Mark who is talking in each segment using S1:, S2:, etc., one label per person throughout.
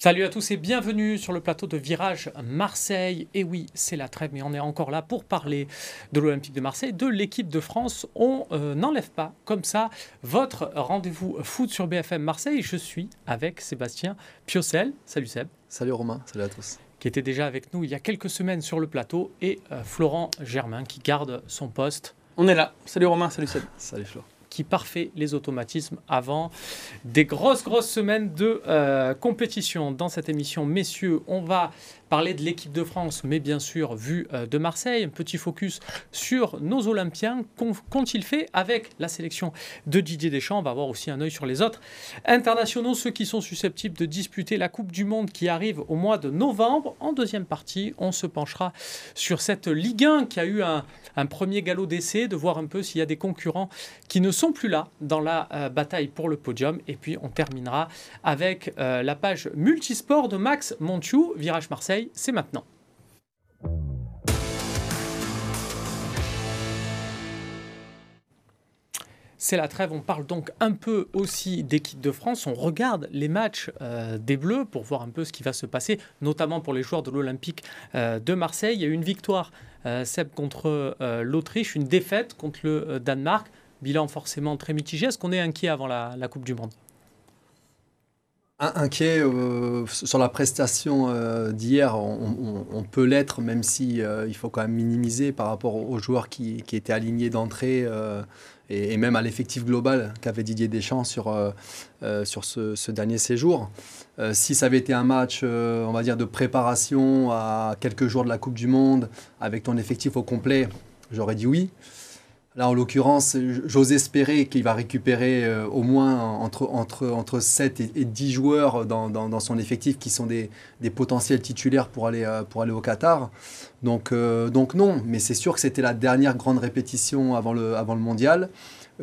S1: Salut à tous et bienvenue sur le plateau de Virage Marseille. Et oui, c'est la trêve, mais on est encore là pour parler de l'Olympique de Marseille, de l'équipe de France. On euh, n'enlève pas comme ça votre rendez-vous foot sur BFM Marseille. Je suis avec Sébastien Piocel. Salut Seb.
S2: Salut Romain, salut à tous.
S1: Qui était déjà avec nous il y a quelques semaines sur le plateau. Et euh, Florent Germain qui garde son poste.
S3: On est là. Salut Romain, salut Seb.
S2: Salut Florent
S1: qui parfait les automatismes avant des grosses, grosses semaines de euh, compétition. Dans cette émission, messieurs, on va parler de l'équipe de France, mais bien sûr, vu euh, de Marseille, un petit focus sur nos Olympiens. Qu'ont-ils fait avec la sélection de Didier Deschamps On va avoir aussi un œil sur les autres internationaux, ceux qui sont susceptibles de disputer la Coupe du Monde qui arrive au mois de novembre. En deuxième partie, on se penchera sur cette Ligue 1 qui a eu un, premier galop d'essai, de voir un peu s'il y a des concurrents qui ne sont plus là dans la euh, bataille pour le podium. Et puis, on terminera avec euh, la page multisport de Max Montiou, Virage Marseille c'est maintenant. C'est la trêve, on parle donc un peu aussi d'équipe de France, on regarde les matchs euh, des Bleus pour voir un peu ce qui va se passer, notamment pour les joueurs de l'Olympique euh, de Marseille. Il y a eu une victoire, euh, Seb, contre l'Autriche, une défaite contre le Danemark, bilan forcément très mitigé. Est-ce qu'on est inquiet avant la Coupe du Monde?
S2: Inquiet euh, sur la prestation euh, d'hier, on, peut l'être, même si euh, il faut quand même minimiser par rapport aux joueurs qui, étaient alignés d'entrée et, même à l'effectif global qu'avait Didier Deschamps sur, sur ce, dernier séjour. si ça avait été un match, on va de préparation à quelques jours de la Coupe du Monde, avec ton effectif au complet, j'aurais dit oui. Là, en l'occurrence, j'ose espérer qu'il va récupérer euh, au moins entre, entre, entre 7 et, 10 joueurs dans, dans, son effectif qui sont des, des potentiels titulaires pour aller, euh, pour aller au Qatar. Donc, euh, donc non, mais c'est sûr que c'était la dernière grande répétition avant le, avant le mondial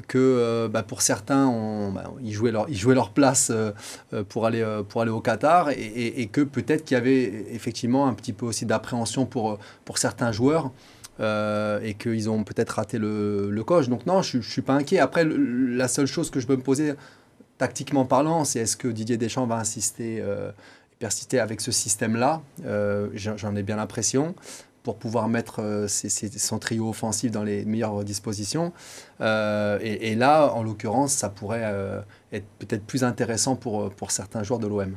S2: que bah, pour certains, on, bah, ils, jouaient leur, ils jouaient leur place pour, aller, pour aller au Qatar et, et que peut-être qu'il y avait effectivement un petit peu aussi d'appréhension pour, pour certains joueurs. Euh, et qu'ils ont peut-être raté le, le, coche. Donc non, je ne suis pas inquiet. Après, la seule chose que je peux me poser, tactiquement parlant, c'est est-ce que Didier Deschamps va insister, euh, persister avec ce système-là? Euh, J'en ai bien l'impression pour pouvoir mettre son trio offensif dans les meilleures dispositions. Et, et, là, en l'occurrence, ça pourrait être peut-être plus intéressant pour, pour certains joueurs de l'OM.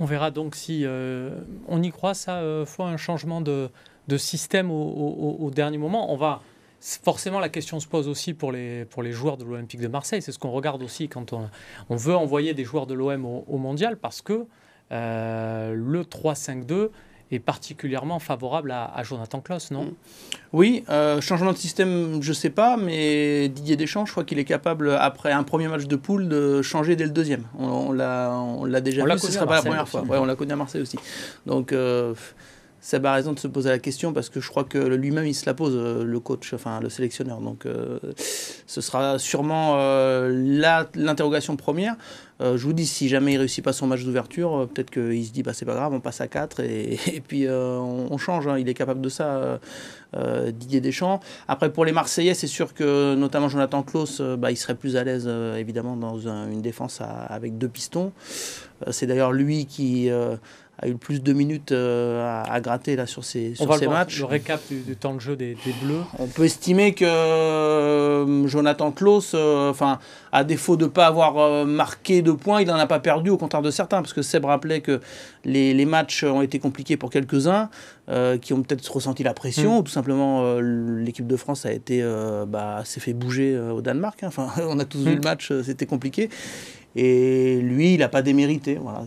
S1: On verra donc si on y croit, ça, faut un changement de, de système au, dernier moment. On va forcément la question se pose aussi pour les, pour les joueurs de l'Olympique de Marseille. C'est ce qu'on regarde aussi quand on, on, veut envoyer des joueurs de l'OM au, mondial parce que euh, le 3-5-2 est particulièrement favorable à, Jonathan Klaus, non?
S3: Oui, euh, changement de système, je ne sais pas, mais Didier Deschamps, je crois qu'il est capable, après un premier match de poule, de changer dès le deuxième. On, on l'a déjà vu, ce ne sera pas la première fois. Ouais, on l'a connu à Marseille aussi. Donc, euh, ça a raison de se poser la question parce que je crois que lui-même il se la pose, euh, le coach, enfin le sélectionneur. Donc euh, ce sera sûrement euh, l'interrogation première. je vous dis, si jamais il réussit pas son match d'ouverture, peut-être qu'il se dit bah, c'est pas grave, on passe à 4 et, et puis on, change. Hein. il est capable de ça, Didier Deschamps. Après pour les Marseillais, c'est sûr que notamment Jonathan Klaus, bah, il serait plus à l'aise évidemment dans une défense avec deux pistons. c'est d'ailleurs lui qui a eu le plus de minutes euh, à, gratter là sur ces, sur ces matchs.
S1: Le récap du, temps de jeu des, Bleus.
S3: On peut estimer que euh, Jonathan Klaus, euh, à défaut de ne pas avoir marqué de points, il n'en a pas perdu, au contraire de certains, parce que Seb rappelait que les, les matchs ont été compliqués pour quelques-uns, qui ont peut-être ressenti la pression, mm. ou tout simplement l'équipe de France a été, bah, s'est fait bouger au Danemark. Hein. Enfin, on a tous vu mm. le match, c'était compliqué. Et lui, il n'a pas démérité. Voilà,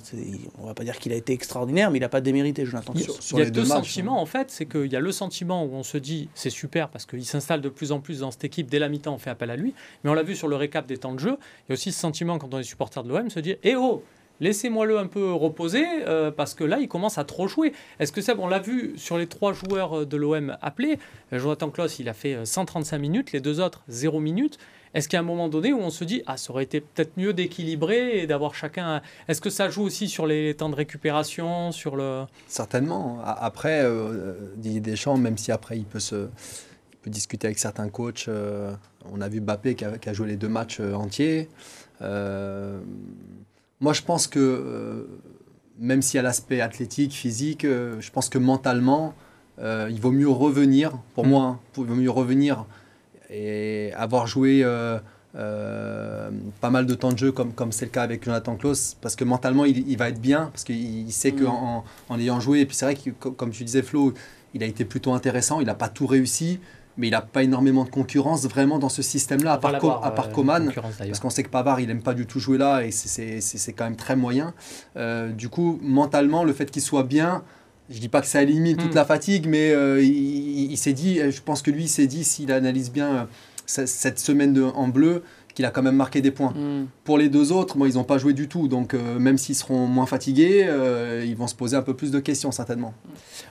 S3: on va pas dire qu'il a été extraordinaire, mais il n'a pas démérité, Jonathan.
S1: Il, il y a deux, sentiments, en fait. C'est qu'il y a le sentiment où on se dit, c'est super, parce qu'il s'installe de plus en plus dans cette équipe. Dès la mi-temps, on fait appel à lui. Mais on l'a vu sur le récap des temps de jeu. Il y a aussi ce sentiment, quand on est supporter de l'OM, se dire, eh oh Laissez-moi-le un peu reposer euh, parce que là, il commence à trop jouer. Est-ce que ça, on l'a vu sur les trois joueurs de l'OM appelés. Jonathan Kloss, il a fait 135 euh, minutes, les deux autres 0 minutes. Est-ce qu'il y a un moment donné où on se dit, ah, ça aurait été peut-être mieux d'équilibrer et d'avoir chacun. Est-ce que ça joue aussi sur les temps de récupération sur le...
S2: Certainement. Après, euh, Didier Deschamps, même si après il peut, discuter avec certains coachs, euh, on a vu Bappé qui a, joué les deux matchs euh, entiers. Moi, je pense que même s'il y a l'aspect athlétique, physique, je pense que mentalement, il vaut mieux revenir, pour mm. moi, hein, il vaut mieux revenir et avoir joué euh, pas mal de temps de jeu comme comme c'est le cas avec Jonathan Klaus parce que mentalement il, va être bien parce qu'il sait mm. qu'en en, ayant joué et puis c'est vrai que comme tu disais Flo il a été plutôt intéressant il n'a pas tout réussi mais il n'a pas énormément de concurrence vraiment dans ce système-là, à part, à part Coman, parce qu'on sait que Pavard, il n'aime pas du tout jouer là, et c'est quand même très moyen. Euh, du coup, mentalement, le fait qu'il soit bien, je dis pas que ça élimine toute mm. la fatigue, mais euh, il, il s'est dit, je pense que lui, il s'est dit, s'il analyse bien cette semaine de, en bleu qu'il a quand même marqué des points. Mm. Pour les deux autres, moi, ils n'ont pas joué du tout. Donc, euh, même s'ils seront moins fatigués, euh, ils vont se poser un peu plus de questions, certainement.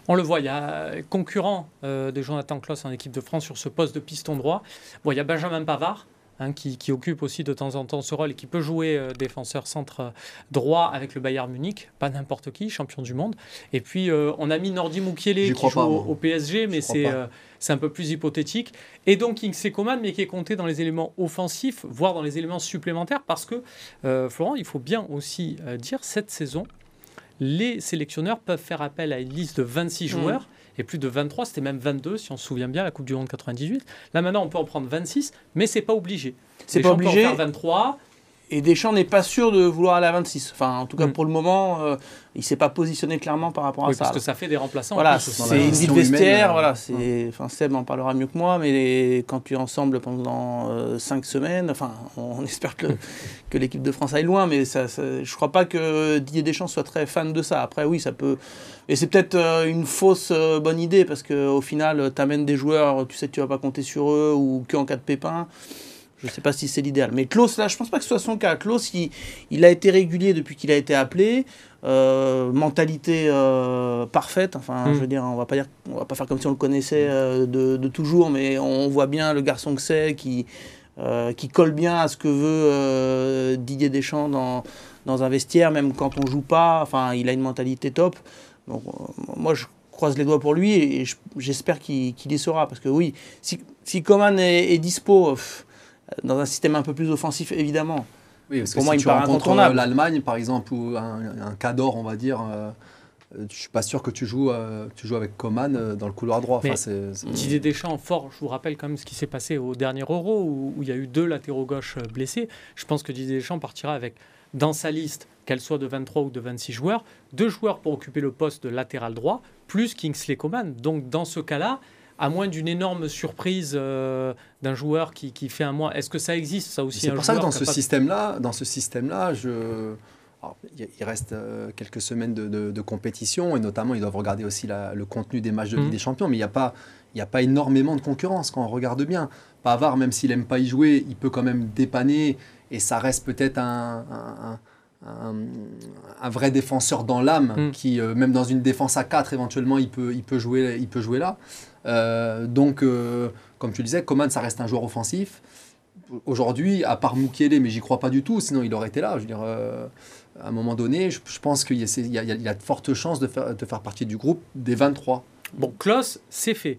S1: On le voit, il y a concurrent euh, de Jonathan Kloss en équipe de France sur ce poste de piston droit. Bon, il y a Benjamin Pavard. Hein, qui, occupe aussi de temps en temps ce rôle et qui peut jouer euh, défenseur centre droit avec le Bayern Munich, pas n'importe qui, champion du monde. Et puis euh, on a mis Nordi Mukiele qui joue au, PSG, mais euh, c'est un peu plus hypothétique. Et donc Kingsley Coman, mais qui est compté dans les éléments offensifs, voire dans les éléments supplémentaires, parce que Florent, il faut bien aussi dire cette saison, les sélectionneurs peuvent faire appel à une liste de 26 mmh. joueurs et plus de 23, c'était même 22 si on se souvient bien, la Coupe du Monde 98. Là maintenant, on peut en prendre 26, mais c'est pas obligé.
S3: C'est pas obligé.
S1: Faire 23.
S3: Et Deschamps n'est pas sûr de vouloir aller à 26. Enfin, en tout cas, mm. pour le moment, euh, il ne s'est pas positionné clairement par rapport à ça.
S1: Parce que ça fait des remplaçants.
S3: Voilà, c'est une vie de vestiaire. Voilà, c'est, enfin, Seb en parlera mieux que moi, mais quand tu es ensemble pendant 5 euh, semaines, enfin, on, espère que, que l'équipe de France aille loin, mais ça, je ne crois pas que Didier Deschamps soit très fan de ça. Après, oui, ça peut. Et c'est peut-être euh, une fausse bonne idée, parce qu'au final, tu amènes des joueurs, tu sais que tu ne vas pas compter sur eux, ou qu'en cas de pépin. Je ne sais pas si c'est l'idéal. Mais Klaus, là, je ne pense pas que ce soit son cas. Klaus, il, il a été régulier depuis qu'il a été appelé. Euh, mentalité euh, parfaite. Enfin, hmm. je veux dire, on va pas dire, on va pas faire comme si on le connaissait euh, de, de, toujours, mais on voit bien le garçon que c'est, qui, qui colle bien à ce que veut Didier Deschamps dans, dans un vestiaire, même quand on joue pas. Enfin, il a une mentalité top. Donc, moi, je croise les doigts pour lui et, j'espère qu'il y sera. Parce que oui, si, si Coman est, dispo dans un système un peu plus offensif, évidemment.
S2: Oui, parce Pour que moi, si il tu rencontres l'Allemagne, par exemple, ou un, un Cador, on va dire, euh, je ne suis pas sûr que tu joues, euh, tu joues avec Coman euh, dans le couloir droit.
S1: Mais Didier Deschamps, fort, je vous rappelle quand même ce qui s'est passé au dernier Euro, où, il y a eu deux latéraux gauche blessés. Je pense que Didier Deschamps partira avec, dans sa liste, qu'elle soit de 23 ou de 26 joueurs, deux joueurs pour occuper le poste de latéral droit, plus Kingsley Coman. Donc dans ce cas-là, à moins d'une énorme surprise euh, d'un joueur qui, qui, fait un mois. Est-ce que ça existe ça aussi
S2: C'est pour ça que dans ce système-là, dans ce système-là, je il reste euh, quelques semaines de, de, compétition et notamment ils doivent regarder aussi le contenu des matchs de Ligue mmh. des Champions, mais il n'y a pas il n'y a pas énormément de concurrence quand on regarde bien. Pavard, même s'il n'aime pas y jouer, il peut quand même dépanner et ça reste peut-être un, un, un, vrai défenseur dans l'âme mmh. qui, euh, même dans une défense à 4, éventuellement, il peut, il peut, jouer, il peut jouer là. Euh, donc, euh, comme tu disais, Coman, ça reste un joueur offensif. Aujourd'hui, à part Mukele, mais j'y crois pas du tout, sinon il aurait été là. Je veux dire, euh, à un moment donné, je, pense qu'il y, a de fortes chances de faire, de faire partie du groupe des 23.
S1: Bon, Klaus, c'est fait.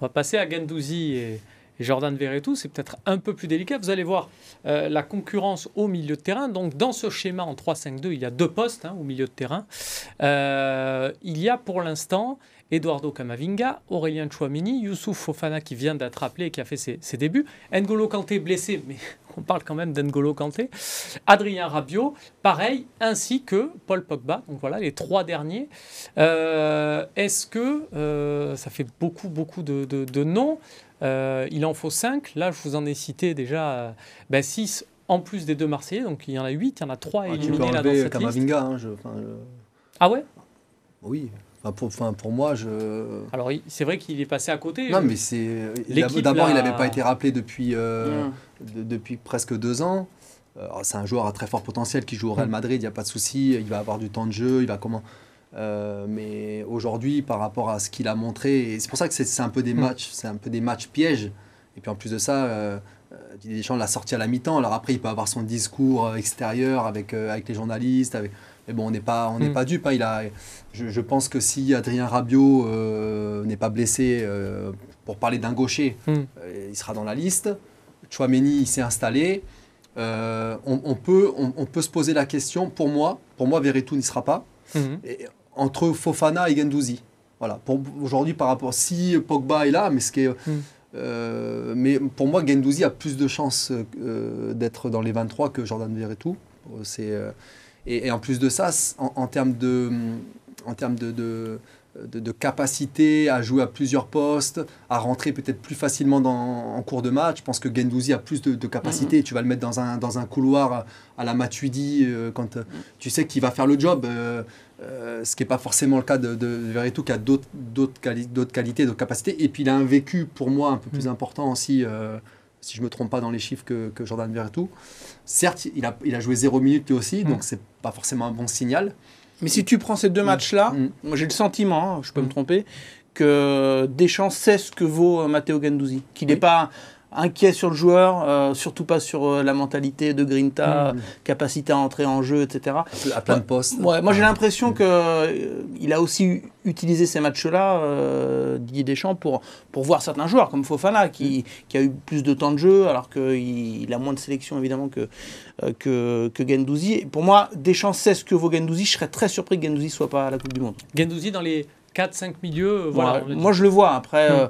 S1: On va passer à Gendouzi et, Jordan Verretou. C'est peut-être un peu plus délicat. Vous allez voir la concurrence au milieu de terrain. Donc, dans ce schéma en 3-5-2, il y a deux postes hein, au milieu de terrain. il y a pour l'instant Eduardo Camavinga, Aurélien Chouamini, Youssouf Fofana qui vient d'être appelé et qui a fait ses, débuts, N'Golo Kanté blessé, mais on parle quand même d'N'Golo Kanté, Adrien Rabiot, pareil, ainsi que Paul Pogba. Donc voilà, les trois derniers. Euh, est-ce que euh, ça fait beaucoup, beaucoup de, noms euh, Il en faut cinq. Là, je vous en ai cité déjà ben, six en plus des deux Marseillais. Donc il y en a huit, il y en a trois ah, éliminés là dans cette Kamavinga, hein, Ah ouais?
S2: Oui, pour, enfin, pour moi, je.
S1: Alors, c'est vrai qu'il est passé à côté.
S2: Non, mais c'est. D'abord, il n'avait pas été rappelé depuis, euh, depuis presque deux ans. C'est un joueur à très fort potentiel qui joue au Real mm. Madrid, il n'y a pas de souci. Il va avoir du temps de jeu, il va comment. Euh, mais aujourd'hui, par rapport à ce qu'il a montré, c'est pour ça que c'est un peu des mm. matchs, c'est un peu des matchs pièges. Et puis en plus de ça, euh, Didier Deschamps l'a sorti à la mi-temps. Alors après, il peut avoir son discours extérieur avec, avec les journalistes, avec, mais bon, on n'est pas, on n'est mm. pas dupe. Hein. Il a, je, pense que si Adrien Rabiot euh, n'est pas blessé, euh, pour parler d'un gaucher, mm. euh, il sera dans la liste. Chouameni, il s'est installé. On, peut, on, peut se poser la question, pour moi, pour moi, Verretou n'y sera pas. Mhm. entre Fofana et Gendouzi. Voilà. Pour aujourd'hui, par rapport si Pogba est là, mais ce qui est, euh, mais pour moi, Gendouzi a plus de chances euh, d'être dans les 23 que Jordan Verretou. C'est et, et, en plus de ça, en, termes de en termes de de, capacité à jouer à plusieurs postes, à rentrer peut-être plus facilement dans, en cours de match. Je pense que Gendouzi a plus de, capacité. Mm-hmm. Tu vas le mettre dans un, dans un couloir à, la Matuidi euh, quand euh, tu sais qu'il va faire le job. Euh, ce qui n'est pas forcément le cas de, de Verretou, qui a d'autres quali qualités, d'autres capacités. Et puis il a un vécu, pour moi, un peu plus mm. important aussi, si je ne me trompe pas dans les chiffres que, que Jordan Verretou. Certes, il a, il a joué zéro minute lui aussi, mm. donc c'est pas forcément un bon signal.
S3: Mais si tu prends ces deux mm. matchs-là, mm. moi j'ai le sentiment, hein, je peux me mm. tromper, que Deschamps sait ce que vaut euh, Matteo Gandouzi. Qu'il n'est pas inquiet sur le joueur, euh, surtout pas sur euh, la mentalité de Grinta, capacité à entrer en jeu, etc.
S2: À plein de postes.
S3: Ouais, moi j'ai l'impression qu'il il a aussi utilisé ces matchs-là, Didier Deschamps, pour, pour voir certains joueurs, comme Fofana, qui, qui a eu plus de temps de jeu, alors qu'il il a moins de sélection évidemment que, euh, que, que Gendouzi. Pour moi, Deschamps sait ce que vaut Gendouzi. Je serais très surpris que Gendouzi soit pas à la Coupe du Monde.
S1: Gendouzi dans les 4-5 milieux, euh, voilà.
S3: moi, je le vois. Après, hmm.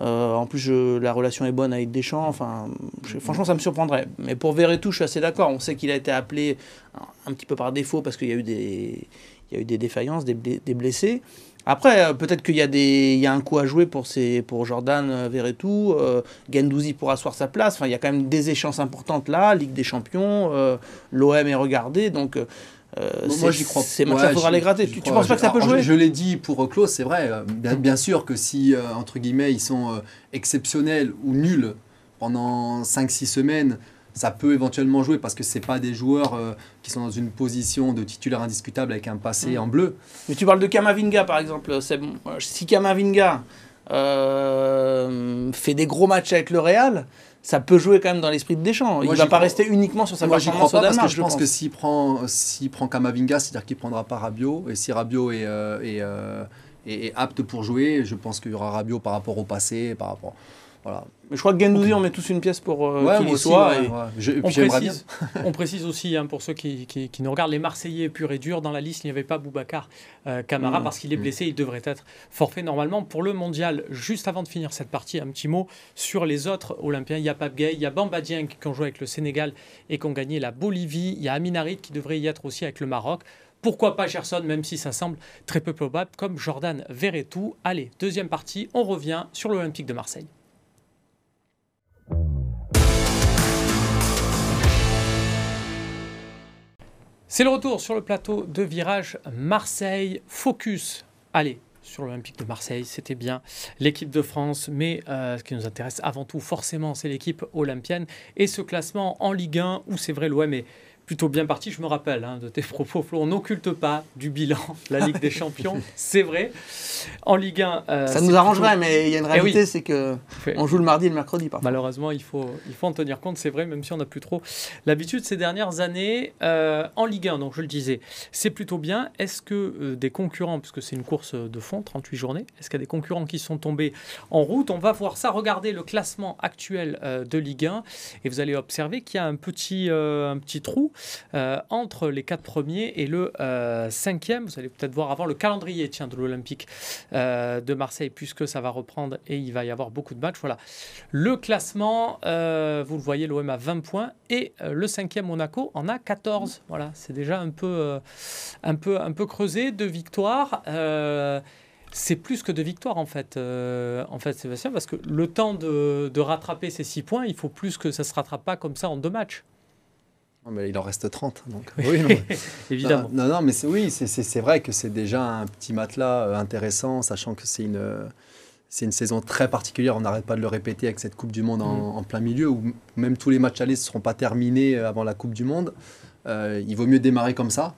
S3: Euh, en plus, la relation est bonne avec Deschamps. Enfin, franchement, ça me surprendrait. Mais pour Verretou, je suis assez d'accord. On sait qu'il a été appelé un, petit peu par défaut parce qu'il y a eu des, y a eu des défaillances, des, blessés. Après, euh, peut-être qu'il y, a des, y a un coup à jouer pour, ces, pour Jordan euh, Verretou. Euh, Gendouzi pour asseoir sa place. Enfin, il y a quand même des échéances importantes là. Ligue des Champions, l'OM est regardé. Donc, moi, j'y crois. Ces matchs il faudra les gratter. Tu, ne penses pas que ça peut jouer
S2: Je, l'ai dit pour Klaus, c'est vrai. Bien, bien, sûr que si, entre guillemets, ils sont exceptionnels ou nuls pendant 5-6 semaines, ça peut éventuellement jouer parce que c'est pas des joueurs euh, qui sont dans une position de titulaire indiscutable avec un passé mm. en bleu.
S3: Mais tu parles de Kamavinga par exemple. Si Kamavinga euh, fait des gros matchs avec le Real, ça peut jouer quand même dans l'esprit de Deschamps. Il ne va pas rester uniquement sur sa
S2: Moi, performance pas parce que je, pense, que s'il prend, s'il prend Kamavinga, c'est-à-dire qu'il prendra pas Rabiot. Et si Rabiot est, euh, est, apte pour jouer, je pense qu'il y aura Rabiot par rapport au passé, par rapport
S3: voilà. Mais je crois que Gendouzi, on met tous une pièce pour euh, qu'il y soit.
S1: on, précise, aussi, hein, pour ceux qui, qui, nous regardent, les Marseillais purs et durs, dans la liste, il n'y avait pas Boubacar euh, Camara mmh. parce qu'il est mmh. blessé, il devrait être forfait normalement pour le mondial. Juste avant de finir cette partie, un petit mot sur les autres Olympiens. Il y a Pape Gay, il y a Bamba Dieng qui ont joué avec le Sénégal et qui ont gagné la Bolivie. Il y a Aminarit qui devrait y être aussi avec le Maroc. Pourquoi pas Gerson, même si ça semble très peu probable, comme Jordan Verretou. Allez, deuxième partie, on revient sur l'Olympique de Marseille. C'est le retour sur le plateau de virage Marseille Focus. Allez, sur l'Olympique de Marseille, c'était bien l'équipe de France, mais euh, ce qui nous intéresse avant tout forcément, c'est l'équipe olympienne et ce classement en Ligue 1 où c'est vrai l'OM est plutôt bien parti. Je me rappelle hein, de tes propos, Flo. On n'occulte pas du bilan la Ligue des Champions, c'est vrai. En Ligue 1.
S3: Euh, ça nous arrangerait, mais il y a une eh réalité, c'est que on joue le mardi et le mercredi. Parfois.
S1: Malheureusement, il faut, il faut en tenir compte, c'est vrai, même si on n'a plus trop l'habitude ces dernières années. Euh, en Ligue 1, donc je le disais, c'est plutôt bien. Est-ce que euh, des concurrents, puisque c'est une course de fond, 38 journées, est-ce qu'il y a des concurrents qui sont tombés en route? On va voir ça. Regardez le classement actuel de Ligue 1 et vous allez observer qu'il y a un petit, un petit trou euh, entre les quatre premiers et le euh, cinquième. Vous allez peut-être voir avant le calendrier tiens, de l'Olympique euh, de Marseille, puisque ça va reprendre et il va y avoir beaucoup de matchs. Voilà. Le classement, vous le voyez, l'OM a 20 points et le cinquième Monaco en a 14. Voilà, c'est déjà un peu, un, peu, un peu creusé de victoires c'est plus que de victoires en fait, en fait Sébastien, parce que le temps de, de rattraper ces six points, il faut plus que ça se rattrape pas comme ça en deux matchs
S2: mais il en reste 30. Donc.
S1: Oui, évidemment.
S2: Non, non, mais oui, c'est vrai que c'est déjà un petit matelas euh, intéressant, sachant que c'est une, c'est une saison très particulière. On n'arrête pas de le répéter avec cette Coupe du Monde en, mm. plein milieu, où même tous les matchs allés ne seront pas terminés euh, avant la Coupe du Monde. Euh, il vaut mieux démarrer comme ça.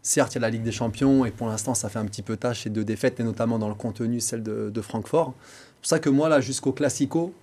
S2: Certes, il y a la Ligue des Champions, et pour l'instant, ça fait un petit peu tâche et deux défaites, et notamment dans le contenu, celle de, de Francfort. C'est pour ça que moi, là, jusqu'au Classico,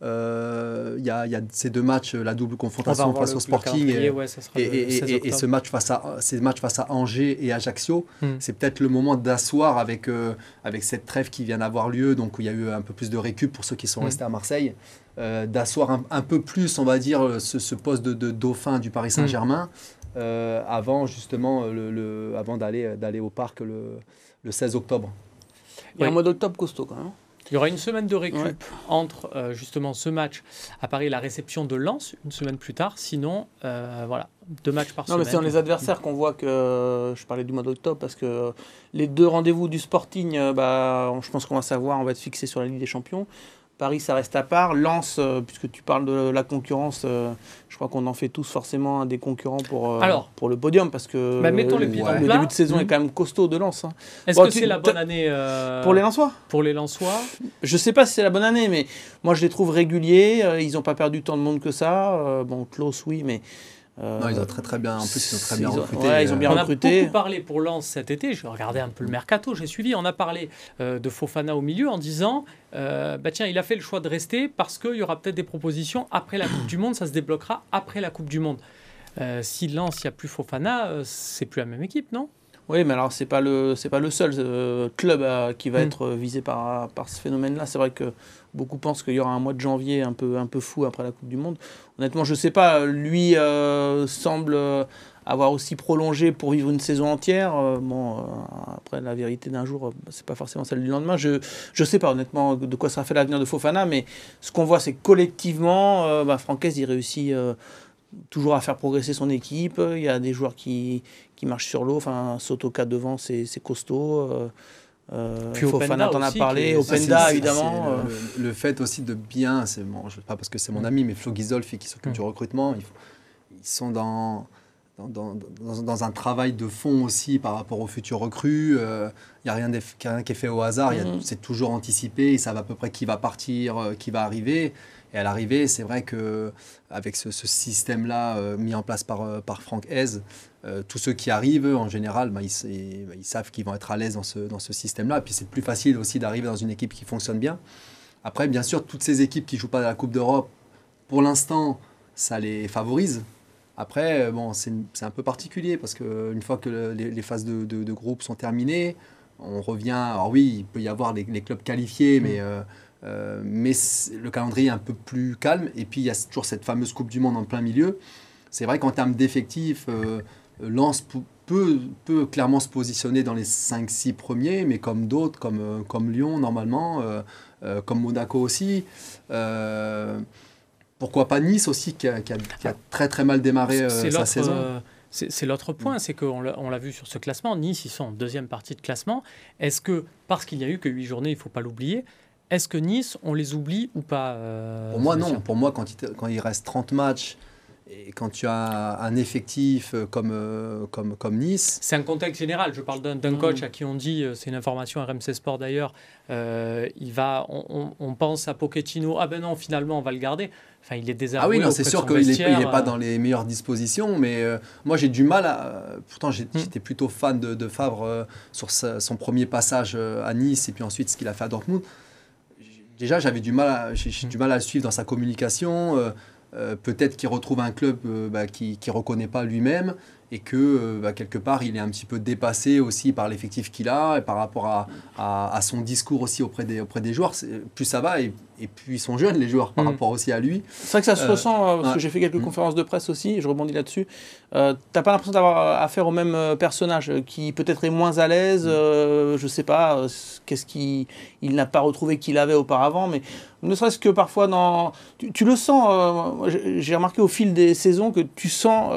S2: Euh, il y, a, y, a ces deux matchs, la double confrontation face au Sporting et, et, ce match face à, ces matchs face à Angers et Ajaccio. Hmm. C'est peut-être le moment d'asseoir avec, euh, avec cette trêve qui vient d'avoir lieu, donc où il y a eu un peu plus de récup pour ceux qui sont hmm. restés à Marseille, euh, d'asseoir un, peu plus, on va dire, ce, poste de, dauphin du Paris Saint-Germain. Hmm. avant justement le, avant d'aller d'aller au parc le, le 16 octobre.
S3: Il y a un mois d'octobre costaud quand même.
S1: Il y aura une semaine de récup entre euh, justement ce match à Paris et la réception de Lens une semaine plus tard. Sinon, euh, voilà, deux matchs par semaine.
S3: Non, mais c'est dans les adversaires qu'on voit que. Je parlais du mois d'octobre parce que les deux rendez-vous du Sporting, euh, bah, je pense qu'on va savoir, on va être fixé sur la Ligue des Champions. Paris, ça reste à part. Lens, euh, puisque tu parles de la concurrence, euh, je crois qu'on en fait tous forcément un des concurrents pour, euh, pour le podium, parce que
S1: bah, mettons le, début
S3: de saison est quand même costaud de Lens. Hein.
S1: Est-ce que c'est la bonne année
S3: pour les Lensois?
S1: Pour les Lensois?
S3: Je sais pas si c'est la bonne année, mais moi je les trouve réguliers. ils n'ont pas perdu tant de monde que ça. bon, Klaus, oui, mais
S2: non, ils ont très très bien. En plus, ils ont très bien recruté.
S3: ils ont bien
S1: on
S3: recruté.
S1: a beaucoup parlé pour Lens cet été. Je regardais un peu le mercato, j'ai suivi. On a parlé euh, de Fofana au milieu en disant euh, bah tiens, il a fait le choix de rester parce qu'il y aura peut-être des propositions après la Coupe du Monde. Ça se débloquera après la Coupe du Monde. Euh, si Lens, il n'y a plus Fofana, c'est plus la même équipe, non?
S3: Oui, mais alors c'est pas le c'est pas le seul club qui va hmm. être visé par, par ce phénomène-là. C'est vrai que Beaucoup pensent qu'il y aura un mois de janvier un peu, un peu fou après la Coupe du Monde. Honnêtement, je ne sais pas. Lui euh, semble avoir aussi prolongé pour vivre une saison entière. Euh, bon, euh, après, la vérité d'un jour, c'est pas forcément celle du lendemain. Je ne sais pas honnêtement de quoi sera fait l'avenir de Fofana, mais ce qu'on voit, c'est que collectivement, bah, Francaise, il réussit toujours à faire progresser son équipe. Il y a des joueurs qui, qui marchent sur l'eau. Enfin, Sotoka devant, c'est costaud.
S1: Euh, Puis Fofana
S3: t'en a parlé, Openda évidemment.
S2: Euh. Le, fait aussi de bien, c'est bon, je pas parce que c'est mon ami, mais Flo Ghisolfi qui s'occupe mm. du recrutement, ils, ils sont dans dans, dans, dans, un travail de fond aussi par rapport aux futurs recrues. Il euh, n'y a rien, rien, qui est fait au hasard, mm. c'est toujours anticipé, ils savent à peu près qui va partir, euh, qui va arriver. Et à l'arrivée, c'est vrai que avec ce, ce système-là euh, mis en place par, par Franck Hez, euh, tous ceux qui arrivent, en général, bah, ils, ils, savent qu'ils vont être à l'aise dans ce, dans ce système-là. Et puis c'est plus facile aussi d'arriver dans une équipe qui fonctionne bien. Après, bien sûr, toutes ces équipes qui ne jouent pas à la Coupe d'Europe, pour l'instant, ça les favorise. Après, euh, bon, c'est un peu particulier parce qu'une fois que les, phases de, de, groupe sont terminées, on revient. Alors oui, il peut y avoir les, clubs qualifiés, mais, mm. Euh, mais le calendrier est un peu plus calme. Et puis il y a toujours cette fameuse Coupe du Monde en plein milieu. C'est vrai qu'en termes d'effectifs, Lens peut, peut, clairement se positionner dans les 5-6 premiers, mais comme d'autres, comme, euh, comme Lyon normalement, euh, euh, comme Monaco aussi. pourquoi pas Nice aussi, qui a, qui a, très très mal démarré sa saison
S1: c'est l'autre point, c'est qu'on l'a vu sur ce classement. Nice, ils sont en deuxième partie de classement. Est-ce que, parce qu'il n'y a eu que 8 journées, il ne faut pas l'oublier, est-ce que Nice, on les oublie ou pas
S2: Pour moi, non. Pour moi, quand il, quand il reste 30 matchs et quand tu as un effectif euh, comme, euh, comme, comme Nice.
S1: C'est un contexte général. Je parle d'un mm. coach à qui on dit, euh, c'est une information RMC Sport d'ailleurs, il va, on, on, pense à Pochettino, ah ben non, finalement on va le garder. Enfin, il est désavoué.
S2: Ah oui, non, c'est sûr qu'il n'est pas dans les meilleures dispositions, mais moi j'ai du mal à. Pourtant, mm. j'étais plutôt fan de, de Favre sur son premier passage à Nice et puis ensuite ce qu'il a fait à Dortmund. Déjà, j'avais du mal, j'ai du mal à le suivre dans sa communication. Euh, peut-être qu'il retrouve un club euh, bah, qui ne reconnaît pas lui-même et que euh, bah, quelque part il est un petit peu dépassé aussi par l'effectif qu'il a et par rapport à, à, son discours aussi auprès des, auprès des joueurs. Plus ça va et, et plus ils sont jeunes les joueurs par mm. rapport aussi à lui.
S3: C'est vrai que ça se ressent parce que j'ai fait quelques mm. conférences de presse aussi et je rebondis là-dessus. Euh, T'as pas l'impression d'avoir affaire au même personnage qui peut-être est moins à l'aise, mm. je sais pas, qu'est-ce qu'il il, n'a pas retrouvé qu'il avait auparavant, mais ne serait-ce que parfois dans... Tu, le sens, euh, j'ai remarqué au fil des saisons que tu sens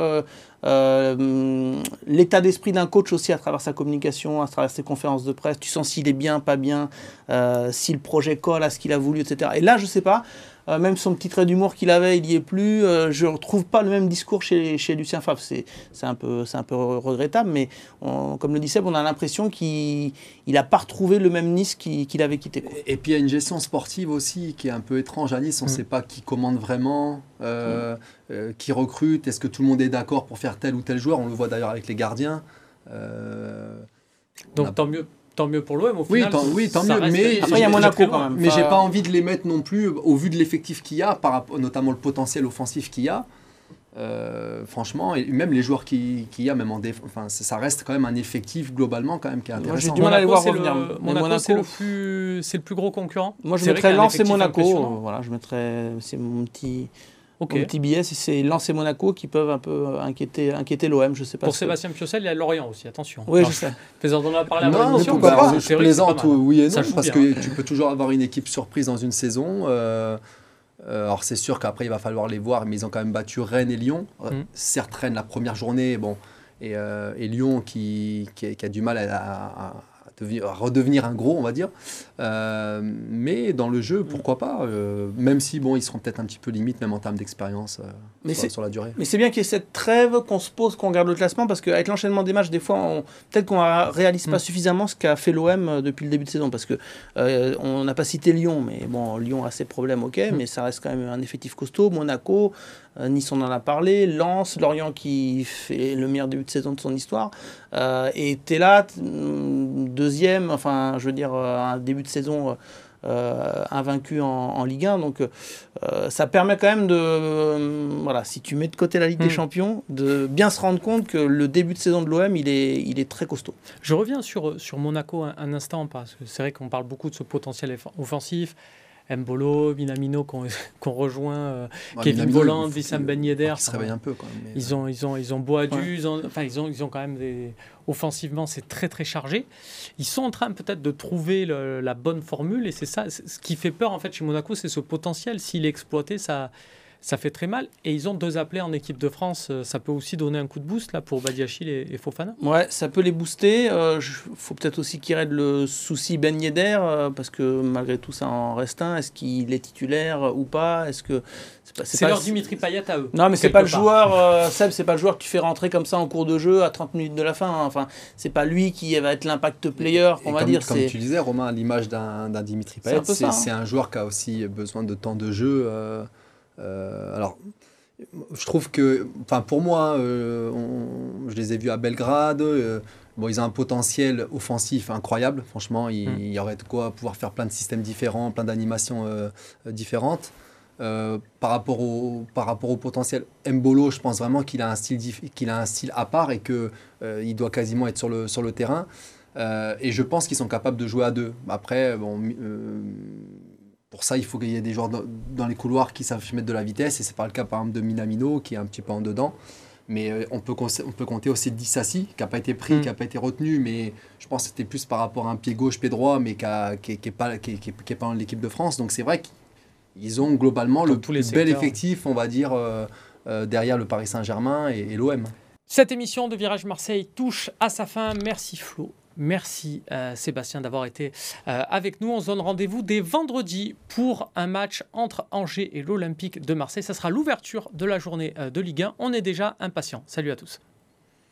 S3: euh, euh, l'état d'esprit d'un coach aussi à travers sa communication, à travers ses conférences de presse. Tu sens s'il est bien, pas bien, si le projet colle à ce qu'il a voulu, etc. Et là, je sais pas, euh, même son petit trait d'humour qu'il avait, il n'y est plus. Euh, je ne retrouve pas le même discours chez, chez Lucien Favre. C'est un, peu, un peu regrettable, mais comme le dit Seb, on a l'impression qu'il n'a pas retrouvé le même Nice qu'il avait quitté.
S2: Et, puis il y a une gestion sportive aussi qui est un peu étrange à Nice. On ne mm. sait pas qui commande vraiment, euh, mm. qui recrute. Est-ce que tout le monde est d'accord pour faire tel ou tel joueur? On le voit d'ailleurs avec les gardiens.
S1: Donc tant mieux tant mieux pour l'OM.
S2: Oui, tant, oui, tant mieux. Mais
S3: après, il y a Monaco quand même.
S2: Mais j'ai pas envie de les mettre non plus, au vu de l'effectif qu'il y a, par, notamment le potentiel offensif qu'il y a. Euh, franchement, et même les joueurs qu'il qui y a, même en défense, enfin, ça reste quand même un effectif globalement quand même qui est intéressant.
S3: J'ai du mal à les voir revenir.
S1: Le, Monaco, c'est le, plus, le plus gros concurrent.
S3: Moi, je mettrais Lens et Monaco. Voilà, je mettrais, c'est mon petit. Okay. Mon petit billet, c'est Lens et Monaco qui peuvent un peu inquiéter, inquiéter l'OM, je sais pas.
S1: Pour Sébastien Piocel, il y a Lorient aussi, attention.
S3: Oui, je sais.
S1: Faisant en a parlé
S2: non, mais pourquoi pas? Je plaisante, oui et non, parce que tu peux toujours avoir une équipe surprise dans une saison. Euh, euh, alors c'est sûr qu'après il va falloir les voir, mais ils ont quand même battu Rennes et Lyon. Euh, mm. Certes Rennes la première journée, bon, et, euh, et Lyon qui, qui, qui, a du mal à, redevenir un gros, on va dire. Euh, mais dans le jeu, pourquoi pas euh, Même si, bon, ils seront peut-être un petit peu limite, même en termes d'expérience euh, sur, sur, la durée.
S3: Mais c'est bien qu'il y ait cette trêve, qu'on se pose, qu'on regarde le classement, parce qu'avec l'enchaînement des matchs, des fois, peut-être qu'on ne réalise pas mm. suffisamment ce qu'a fait l'OM depuis le début de saison. Parce que on n'a pas cité Lyon, mais bon, Lyon a ses problèmes, ok, mm. mais ça reste quand même un effectif costaud. Monaco, euh, nice, on en a parlé. Lens, Lorient qui fait le meilleur début de saison de son histoire. Euh, et t'es là, mm, deuxième, enfin, je veux dire, euh, un début de saison. invaincu en, Ligue 1. Donc ça permet quand même de, voilà, si tu mets de côté la Ligue des hmm. Champions, de bien se rendre compte que le début de saison de l'OM, il est, il est très costaud.
S1: Je reviens sur, sur Monaco un instant, parce que c'est vrai qu'on parle beaucoup de ce potentiel offensif. Mbolo, Minamino qu'on rejoint, euh, Kevin Voland, Vissam Ben Yedder.
S2: Ils se réveillent un peu quand
S1: même. Ils, ont, ils, ont, ils ont Boadu, ils ont, enfin, ils ont, ils ont quand même des. Offensivement, c'est très très chargé. Ils sont en train peut-être de trouver la bonne formule et c'est ça. Ce qui fait peur en fait chez Monaco, c'est ce potentiel. S'il est exploité, ça ça fait très mal. Et ils ont deux appelés en équipe de France. Euh, ça peut aussi donner un coup de boost là pour Badiachil et, Fofana.
S3: Ouais, ça peut les booster. Il euh, faut peut-être aussi qu'ils règlent le souci Ben Yedder euh, parce que malgré tout ça en reste un. Est-ce qu'il est titulaire ou pas? Est-ce que
S1: c'est leur Dimitri Payet à eux.
S3: Non, mais c'est pas le joueur. Seb, c'est pas le joueur que tu fais rentrer comme ça en cours de jeu à 30 minutes de la fin. Hein. Enfin, c'est pas lui qui va être l'impact player, on va dire.
S2: Comme tu disais, Romain, à l'image d'un Dimitri Payet, c'est un, hein. un, joueur qui a aussi besoin de temps de jeu. Euh, alors, je trouve que, enfin pour moi, euh, je les ai vus à Belgrade. Euh, bon, ils ont un potentiel offensif incroyable. Franchement, il, mm. y aurait de quoi pouvoir faire plein de systèmes différents, plein d'animations différentes. par, rapport au, par rapport au potentiel Mbolo, je pense vraiment qu'il a un style, qu'il a un style à part et qu'il il doit quasiment être sur le, sur le terrain. et je pense qu'ils sont capables de jouer à deux. Après, bon, pour ça, il faut qu'il y ait des joueurs dans, les couloirs qui savent mettre de la vitesse, et c'est pas le cas par exemple de Minamino qui est un petit peu en dedans. Mais euh, on, peut, on peut compter aussi Dissassi, qui n'a pas été pris, mm. qui n'a pas été retenu, mais je pense que c'était plus par rapport à un pied gauche, pied droit, mais qui n'est pas, qui, qui, pas dans l'équipe de France. Donc c'est vrai qu'ils ont globalement le plus bel effectif, on va dire, euh, euh, derrière le Paris Saint-Germain et, et l'OM.
S1: Cette émission de Virage Marseille touche à sa fin. Merci Flo. Merci euh, Sébastien d'avoir été euh, avec nous. On se donne rendez-vous dès vendredi pour un match entre Angers et l'Olympique de Marseille. Ça sera l'ouverture de la journée euh, de Ligue 1. On est déjà impatients. Salut à tous.